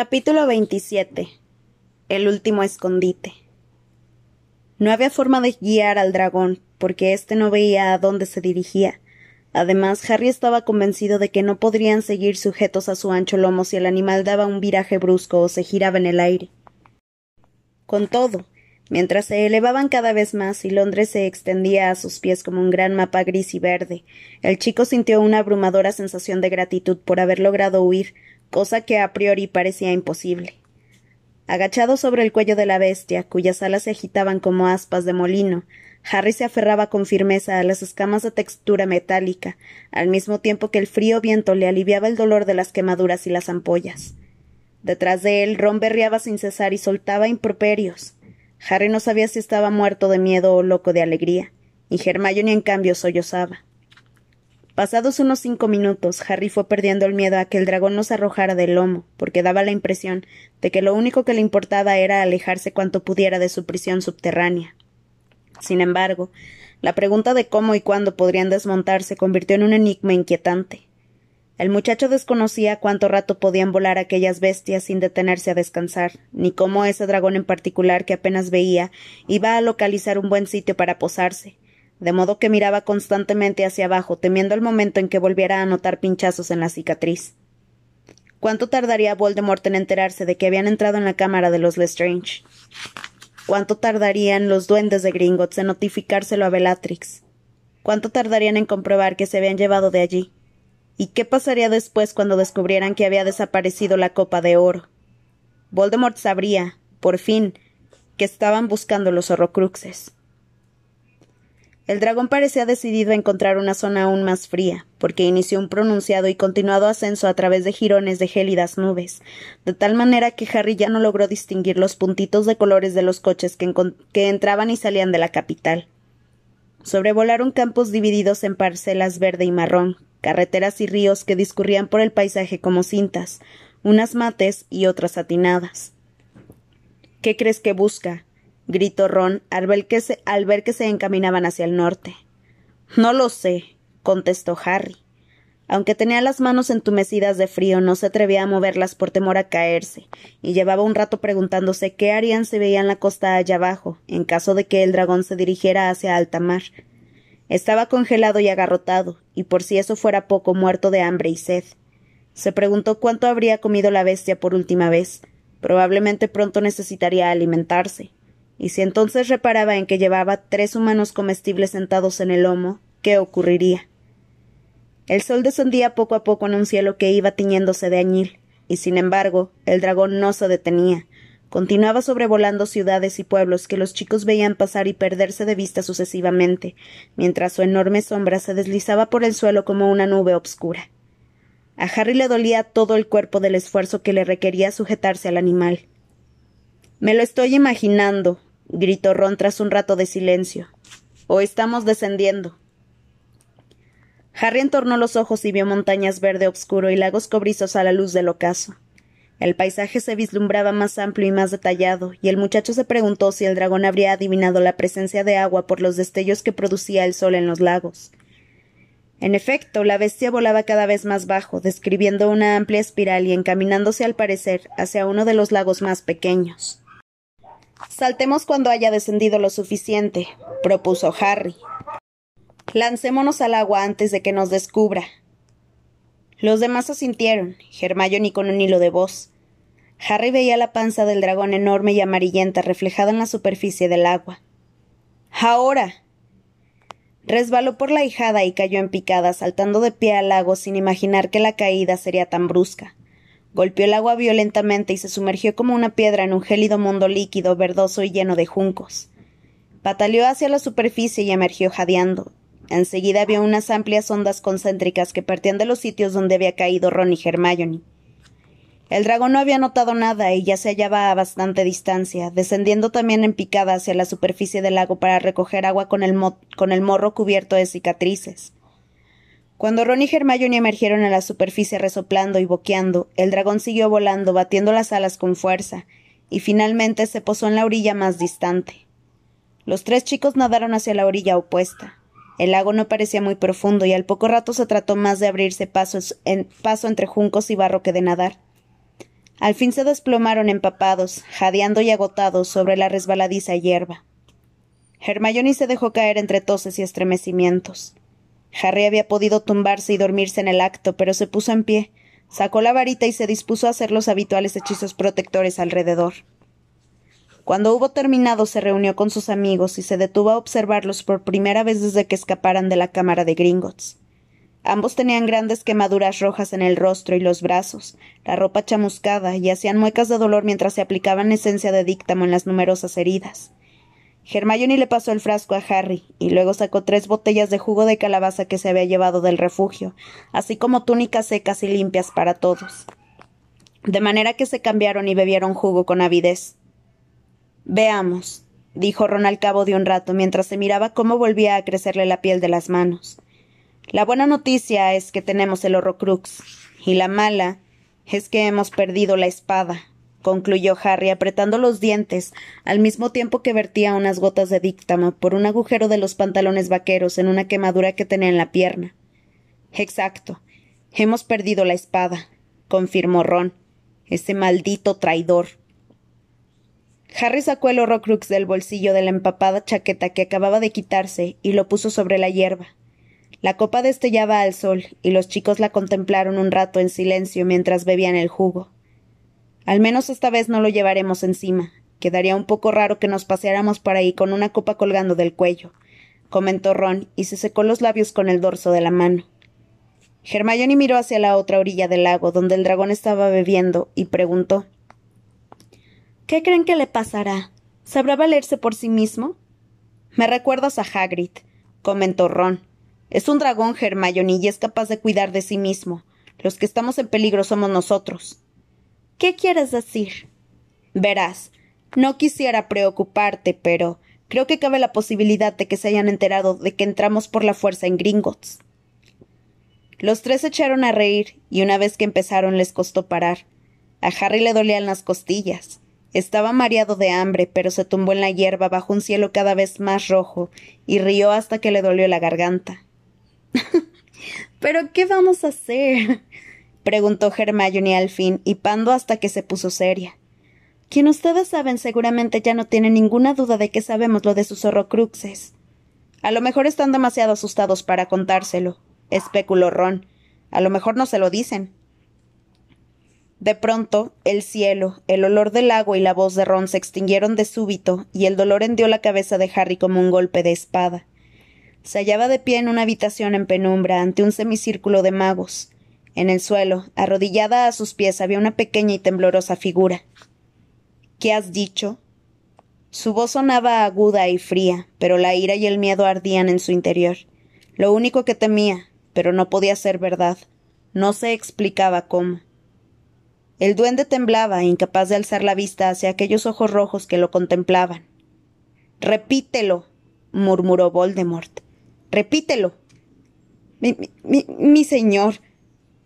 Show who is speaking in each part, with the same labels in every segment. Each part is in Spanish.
Speaker 1: Capítulo 27 El último escondite No había forma de guiar al dragón, porque éste no veía a dónde se dirigía. Además, Harry estaba convencido de que no podrían seguir sujetos a su ancho lomo si el animal daba un viraje brusco o se giraba en el aire. Con todo, mientras se elevaban cada vez más y Londres se extendía a sus pies como un gran mapa gris y verde, el chico sintió una abrumadora sensación de gratitud por haber logrado huir, cosa que a priori parecía imposible. Agachado sobre el cuello de la bestia, cuyas alas se agitaban como aspas de molino, Harry se aferraba con firmeza a las escamas de textura metálica, al mismo tiempo que el frío viento le aliviaba el dolor de las quemaduras y las ampollas. Detrás de él, Ron berreaba sin cesar y soltaba improperios. Harry no sabía si estaba muerto de miedo o loco de alegría, y Hermione en cambio sollozaba. Pasados unos cinco minutos, Harry fue perdiendo el miedo a que el dragón no se arrojara del lomo, porque daba la impresión de que lo único que le importaba era alejarse cuanto pudiera de su prisión subterránea. Sin embargo, la pregunta de cómo y cuándo podrían desmontarse se convirtió en un enigma inquietante. El muchacho desconocía cuánto rato podían volar aquellas bestias sin detenerse a descansar, ni cómo ese dragón en particular que apenas veía iba a localizar un buen sitio para posarse, de modo que miraba constantemente hacia abajo, temiendo el momento en que volviera a notar pinchazos en la cicatriz. ¿Cuánto tardaría Voldemort en enterarse de que habían entrado en la cámara de los Lestrange? ¿Cuánto tardarían los duendes de Gringotts en notificárselo a Bellatrix? ¿Cuánto tardarían en comprobar que se habían llevado de allí? ¿Y qué pasaría después cuando descubrieran que había desaparecido la copa de oro? Voldemort sabría, por fin, que estaban buscando los horrocruxes. El dragón parecía decidido a encontrar una zona aún más fría, porque inició un pronunciado y continuado ascenso a través de jirones de gélidas nubes, de tal manera que Harry ya no logró distinguir los puntitos de colores de los coches que, entraban y salían de la capital. Sobrevolaron campos divididos en parcelas verde y marrón, carreteras y ríos que discurrían por el paisaje como cintas, unas mates y otras atinadas. ¿Qué crees que busca? Gritó Ron al ver, que se, al ver que se encaminaban hacia el norte. No lo sé, contestó Harry. Aunque tenía las manos entumecidas de frío, no se atrevía a moverlas por temor a caerse, y llevaba un rato preguntándose qué harían si veían la costa allá abajo, en caso de que el dragón se dirigiera hacia alta mar. Estaba congelado y agarrotado, y por si eso fuera poco, muerto de hambre y sed. Se preguntó cuánto habría comido la bestia por última vez. Probablemente pronto necesitaría alimentarse y si entonces reparaba en que llevaba tres humanos comestibles sentados en el lomo, ¿qué ocurriría? El sol descendía poco a poco en un cielo que iba tiñéndose de añil, y sin embargo, el dragón no se detenía. Continuaba sobrevolando ciudades y pueblos que los chicos veían pasar y perderse de vista sucesivamente, mientras su enorme sombra se deslizaba por el suelo como una nube obscura. A Harry le dolía todo el cuerpo del esfuerzo que le requería sujetarse al animal. Me lo estoy imaginando, gritó Ron tras un rato de silencio. O estamos descendiendo. Harry entornó los ojos y vio montañas verde obscuro y lagos cobrizos a la luz del ocaso. El paisaje se vislumbraba más amplio y más detallado, y el muchacho se preguntó si el dragón habría adivinado la presencia de agua por los destellos que producía el sol en los lagos. En efecto, la bestia volaba cada vez más bajo, describiendo una amplia espiral y encaminándose al parecer hacia uno de los lagos más pequeños. Saltemos cuando haya descendido lo suficiente, propuso Harry. Lancémonos al agua antes de que nos descubra. Los demás asintieron, ni con un hilo de voz. Harry veía la panza del dragón enorme y amarillenta reflejada en la superficie del agua. Ahora. Resbaló por la hijada y cayó en picada, saltando de pie al lago sin imaginar que la caída sería tan brusca. Golpeó el agua violentamente y se sumergió como una piedra en un gélido mundo líquido, verdoso y lleno de juncos. Pataleó hacia la superficie y emergió jadeando. Enseguida vio unas amplias ondas concéntricas que partían de los sitios donde había caído Ron y Hermione. El dragón no había notado nada y ya se hallaba a bastante distancia, descendiendo también en picada hacia la superficie del lago para recoger agua con el, con el morro cubierto de cicatrices. Cuando Ron y Hermione emergieron a la superficie resoplando y boqueando, el dragón siguió volando, batiendo las alas con fuerza, y finalmente se posó en la orilla más distante. Los tres chicos nadaron hacia la orilla opuesta. El lago no parecía muy profundo y al poco rato se trató más de abrirse paso, en, paso entre juncos y barro que de nadar. Al fin se desplomaron empapados, jadeando y agotados sobre la resbaladiza hierba. Hermione se dejó caer entre toses y estremecimientos. Harry había podido tumbarse y dormirse en el acto, pero se puso en pie, sacó la varita y se dispuso a hacer los habituales hechizos protectores alrededor. Cuando hubo terminado se reunió con sus amigos y se detuvo a observarlos por primera vez desde que escaparan de la cámara de Gringotts. Ambos tenían grandes quemaduras rojas en el rostro y los brazos, la ropa chamuscada, y hacían muecas de dolor mientras se aplicaban esencia de díctamo en las numerosas heridas. Hermione le pasó el frasco a Harry, y luego sacó tres botellas de jugo de calabaza que se había llevado del refugio, así como túnicas secas y limpias para todos. De manera que se cambiaron y bebieron jugo con avidez. Veamos, dijo Ron al cabo de un rato, mientras se miraba cómo volvía a crecerle la piel de las manos. La buena noticia es que tenemos el Horrocrux, y la mala es que hemos perdido la espada, concluyó Harry apretando los dientes, al mismo tiempo que vertía unas gotas de díctamo por un agujero de los pantalones vaqueros en una quemadura que tenía en la pierna. Exacto. Hemos perdido la espada, confirmó Ron. Ese maldito traidor. Harry sacó el Horrocrux del bolsillo de la empapada chaqueta que acababa de quitarse y lo puso sobre la hierba. La copa destellaba al sol, y los chicos la contemplaron un rato en silencio mientras bebían el jugo. Al menos esta vez no lo llevaremos encima. Quedaría un poco raro que nos paseáramos por ahí con una copa colgando del cuello, comentó Ron, y se secó los labios con el dorso de la mano. Hermione miró hacia la otra orilla del lago, donde el dragón estaba bebiendo, y preguntó ¿Qué creen que le pasará? ¿Sabrá valerse por sí mismo? Me recuerdas a Hagrid, comentó Ron. Es un dragón, Hermione, y es capaz de cuidar de sí mismo. Los que estamos en peligro somos nosotros. ¿Qué quieres decir? Verás, no quisiera preocuparte, pero creo que cabe la posibilidad de que se hayan enterado de que entramos por la fuerza en Gringotts. Los tres se echaron a reír, y una vez que empezaron les costó parar. A Harry le dolían las costillas. Estaba mareado de hambre, pero se tumbó en la hierba bajo un cielo cada vez más rojo, y rió hasta que le dolió la garganta. ¿Pero qué vamos a hacer? Preguntó Hermione al fin, hipando hasta que se puso seria. Quien ustedes saben seguramente ya no tiene ninguna duda de que sabemos lo de sus horrocruxes. A lo mejor están demasiado asustados para contárselo, especuló Ron. A lo mejor no se lo dicen. De pronto, el cielo, el olor del agua y la voz de Ron se extinguieron de súbito, y el dolor hendió la cabeza de Harry como un golpe de espada. Se hallaba de pie en una habitación en penumbra ante un semicírculo de magos. En el suelo, arrodillada a sus pies, había una pequeña y temblorosa figura. ¿Qué has dicho? Su voz sonaba aguda y fría, pero la ira y el miedo ardían en su interior. Lo único que temía, pero no podía ser verdad. No se explicaba cómo. El duende temblaba, incapaz de alzar la vista hacia aquellos ojos rojos que lo contemplaban. Repítelo, murmuró Voldemort. Repítelo. Mi, mi, mi señor,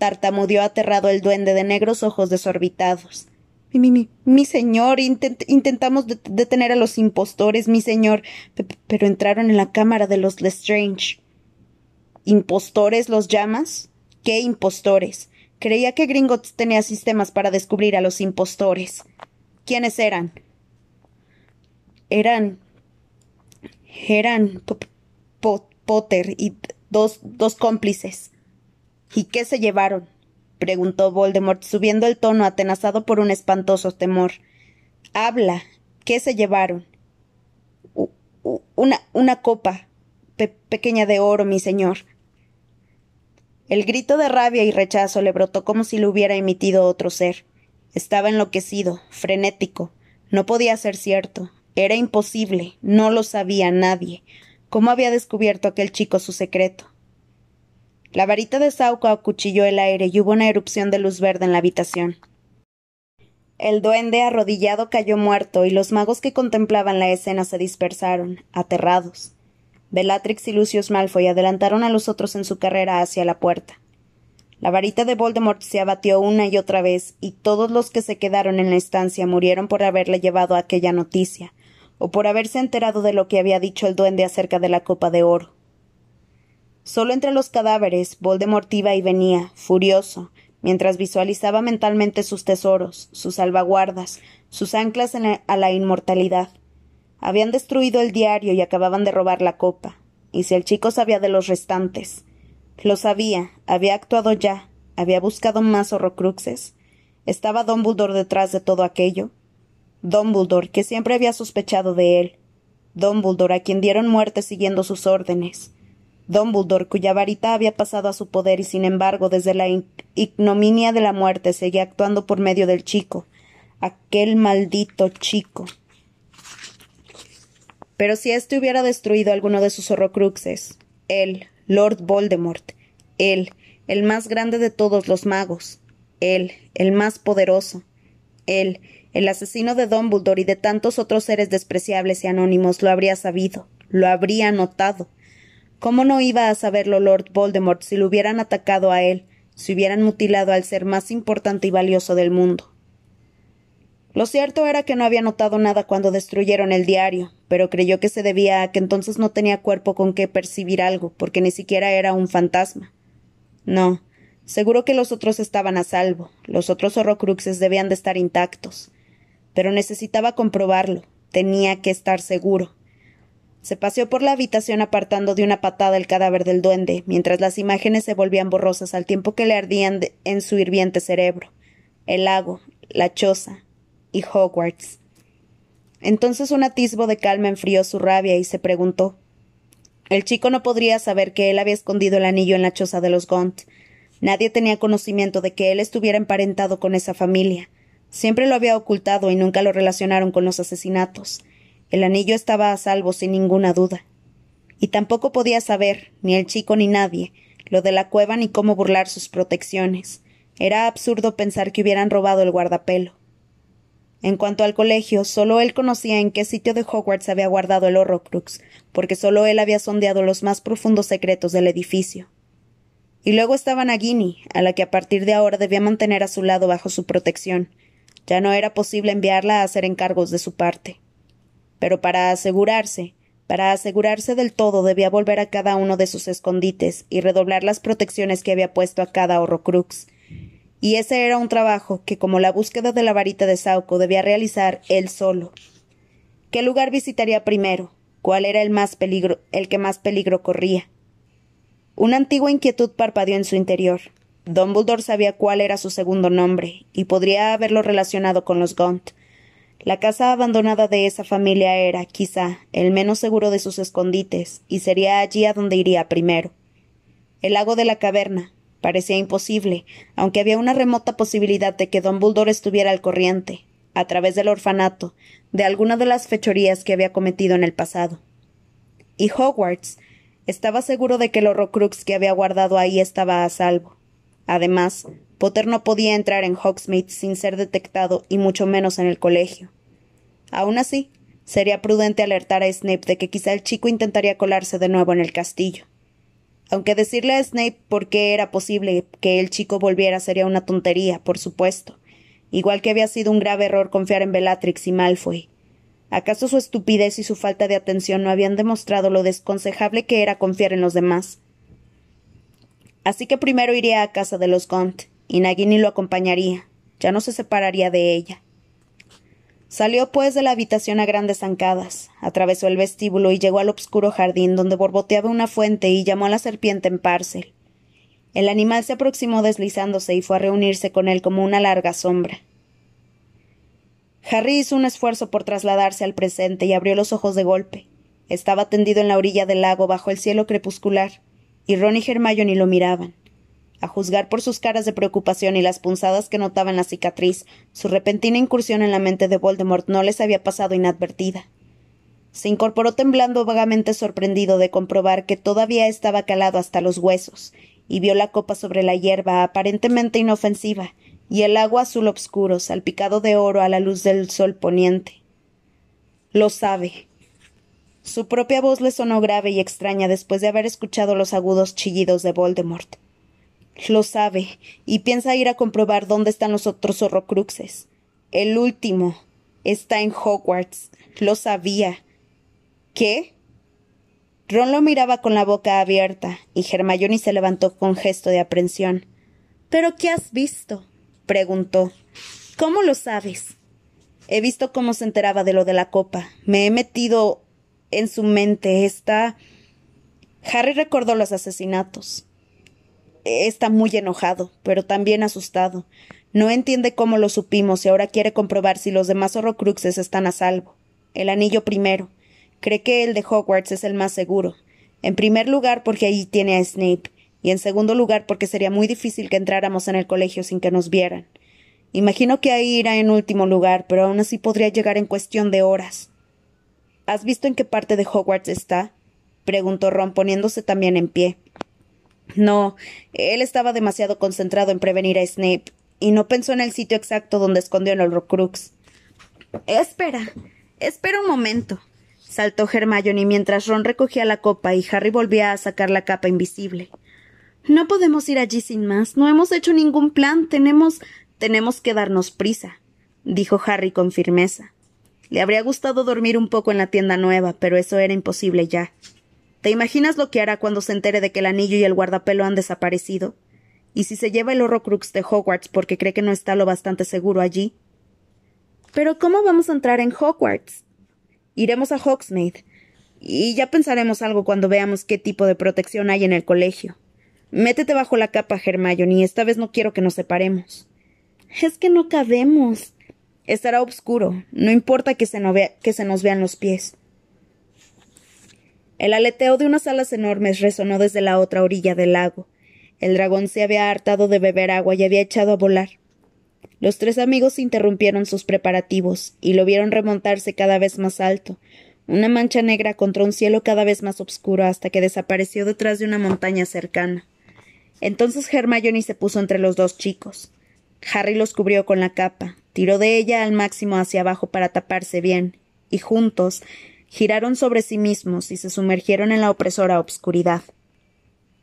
Speaker 1: tartamudeó aterrado el duende de negros ojos desorbitados. Mi, mi, mi señor, intentamos detener a los impostores, mi señor, pero entraron en la cámara de los Lestrange. ¿Impostores los llamas? ¿Qué impostores? Creía que Gringotts tenía sistemas para descubrir a los impostores. ¿Quiénes eran? Eran. eran. Potter y dos, dos cómplices. ¿Y qué se llevaron? preguntó Voldemort, subiendo el tono atenazado por un espantoso temor. Habla. ¿Qué se llevaron? una, una copa pequeña de oro, mi señor. El grito de rabia y rechazo le brotó como si lo hubiera emitido otro ser. Estaba enloquecido, frenético. No podía ser cierto. Era imposible. No lo sabía nadie. ¿Cómo había descubierto aquel chico su secreto? La varita de Sauco acuchilló el aire y hubo una erupción de luz verde en la habitación. El duende arrodillado cayó muerto y los magos que contemplaban la escena se dispersaron, aterrados. Bellatrix y Lucius Malfoy adelantaron a los otros en su carrera hacia la puerta. La varita de Voldemort se abatió una y otra vez, y todos los que se quedaron en la estancia murieron por haberle llevado aquella noticia, o por haberse enterado de lo que había dicho el duende acerca de la copa de oro. Solo entre los cadáveres, Voldemort iba y venía, furioso, mientras visualizaba mentalmente sus tesoros, sus salvaguardas, sus anclas a la inmortalidad. Habían destruido el diario y acababan de robar la copa. Y si el chico sabía de los restantes. Lo sabía, había actuado ya, había buscado más horrocruxes. ¿Estaba Dumbledore detrás de todo aquello? Dumbledore, que siempre había sospechado de él. Dumbledore, a quien dieron muerte siguiendo sus órdenes. Dumbledore, cuya varita había pasado a su poder y sin embargo desde la ignominia de la muerte seguía actuando por medio del chico, aquel maldito chico. Pero si éste hubiera destruido alguno de sus horrocruxes, él, Lord Voldemort, él, el más grande de todos los magos, él, el más poderoso, él, el asesino de Dumbledore y de tantos otros seres despreciables y anónimos, lo habría sabido, lo habría notado, ¿Cómo no iba a saberlo Lord Voldemort si lo hubieran atacado a él, si hubieran mutilado al ser más importante y valioso del mundo? Lo cierto era que no había notado nada cuando destruyeron el diario, pero creyó que se debía a que entonces no tenía cuerpo con que percibir algo, porque ni siquiera era un fantasma. No, seguro que los otros estaban a salvo, los otros horrocruxes debían de estar intactos. Pero necesitaba comprobarlo, tenía que estar seguro. Se paseó por la habitación apartando de una patada el cadáver del duende, mientras las imágenes se volvían borrosas al tiempo que le ardían en su hirviente cerebro. El lago, la choza y Hogwarts. Entonces un atisbo de calma enfrió su rabia y se preguntó. El chico no podría saber que él había escondido el anillo en la choza de los Gaunt. Nadie tenía conocimiento de que él estuviera emparentado con esa familia. Siempre lo había ocultado y nunca lo relacionaron con los asesinatos. El anillo estaba a salvo sin ninguna duda. Y tampoco podía saber, ni el chico ni nadie, lo de la cueva ni cómo burlar sus protecciones. Era absurdo pensar que hubieran robado el guardapelo. En cuanto al colegio, solo él conocía en qué sitio de Hogwarts había guardado el Horrocrux, porque solo él había sondeado los más profundos secretos del edificio. Y luego estaba Nagini, a la que a partir de ahora debía mantener a su lado bajo su protección. Ya no era posible enviarla a hacer encargos de su parte pero para asegurarse, para asegurarse del todo debía volver a cada uno de sus escondites y redoblar las protecciones que había puesto a cada horrocrux. Y ese era un trabajo que, como la búsqueda de la varita de Sauco, debía realizar él solo. ¿Qué lugar visitaría primero? ¿Cuál era el más peligro, el que más peligro corría? Una antigua inquietud parpadeó en su interior. Dumbledore sabía cuál era su segundo nombre, y podría haberlo relacionado con los Gaunt, la casa abandonada de esa familia era, quizá, el menos seguro de sus escondites, y sería allí a donde iría primero. El lago de la caverna parecía imposible, aunque había una remota posibilidad de que Don Buldor estuviera al corriente, a través del orfanato, de alguna de las fechorías que había cometido en el pasado. Y Hogwarts estaba seguro de que el horrocrux que había guardado ahí estaba a salvo. Además, Potter no podía entrar en Hogsmeade sin ser detectado y mucho menos en el colegio. Aún así, sería prudente alertar a Snape de que quizá el chico intentaría colarse de nuevo en el castillo. Aunque decirle a Snape por qué era posible que el chico volviera sería una tontería, por supuesto, igual que había sido un grave error confiar en Bellatrix y Malfoy. ¿Acaso su estupidez y su falta de atención no habían demostrado lo desconsejable que era confiar en los demás? Así que primero iría a casa de los Gaunt, y Nagini lo acompañaría. Ya no se separaría de ella. Salió pues de la habitación a grandes zancadas, atravesó el vestíbulo y llegó al obscuro jardín donde borboteaba una fuente y llamó a la serpiente en parcel. El animal se aproximó deslizándose y fue a reunirse con él como una larga sombra. Harry hizo un esfuerzo por trasladarse al presente y abrió los ojos de golpe. Estaba tendido en la orilla del lago bajo el cielo crepuscular, y Ron y Hermione lo miraban. A juzgar por sus caras de preocupación y las punzadas que notaba en la cicatriz, su repentina incursión en la mente de Voldemort no les había pasado inadvertida. Se incorporó temblando vagamente sorprendido de comprobar que todavía estaba calado hasta los huesos, y vio la copa sobre la hierba aparentemente inofensiva, y el agua azul obscuro, salpicado de oro a la luz del sol poniente. Lo sabe. Su propia voz le sonó grave y extraña después de haber escuchado los agudos chillidos de Voldemort. Lo sabe, y piensa ir a comprobar dónde están los otros horrocruxes. El último está en Hogwarts. Lo sabía. ¿Qué? Ron lo miraba con la boca abierta, y Hermione se levantó con gesto de aprensión. ¿Pero qué has visto? preguntó. ¿Cómo lo sabes? He visto cómo se enteraba de lo de la copa. Me he metido en su mente. Está. Harry recordó los asesinatos. Está muy enojado, pero también asustado. No entiende cómo lo supimos y ahora quiere comprobar si los demás horrocruxes están a salvo. El anillo primero. Cree que el de Hogwarts es el más seguro. En primer lugar, porque allí tiene a Snape, y en segundo lugar, porque sería muy difícil que entráramos en el colegio sin que nos vieran. Imagino que ahí irá en último lugar, pero aún así podría llegar en cuestión de horas. ¿Has visto en qué parte de Hogwarts está? preguntó Ron poniéndose también en pie. No, él estaba demasiado concentrado en prevenir a Snape, y no pensó en el sitio exacto donde escondió el Horrocrux. Espera, espera un momento, saltó Hermione mientras Ron recogía la copa y Harry volvía a sacar la capa invisible. No podemos ir allí sin más. No hemos hecho ningún plan. Tenemos tenemos que darnos prisa, dijo Harry con firmeza. Le habría gustado dormir un poco en la tienda nueva, pero eso era imposible ya. ¿Te imaginas lo que hará cuando se entere de que el anillo y el guardapelo han desaparecido? ¿Y si se lleva el Horrocrux de Hogwarts porque cree que no está lo bastante seguro allí? Pero ¿cómo vamos a entrar en Hogwarts? Iremos a Hogsmeade. Y ya pensaremos algo cuando veamos qué tipo de protección hay en el colegio. Métete bajo la capa, Hermione, esta vez no quiero que nos separemos. Es que no cabemos. Estará oscuro. No importa que que se nos vean los pies. El aleteo de unas alas enormes resonó desde la otra orilla del lago. El dragón se había hartado de beber agua y había echado a volar. Los tres amigos interrumpieron sus preparativos y lo vieron remontarse cada vez más alto, una mancha negra contra un cielo cada vez más oscuro hasta que desapareció detrás de una montaña cercana. Entonces Hermione se puso entre los dos chicos. Harry los cubrió con la capa, tiró de ella al máximo hacia abajo para taparse bien, y juntos giraron sobre sí mismos y se sumergieron en la opresora obscuridad.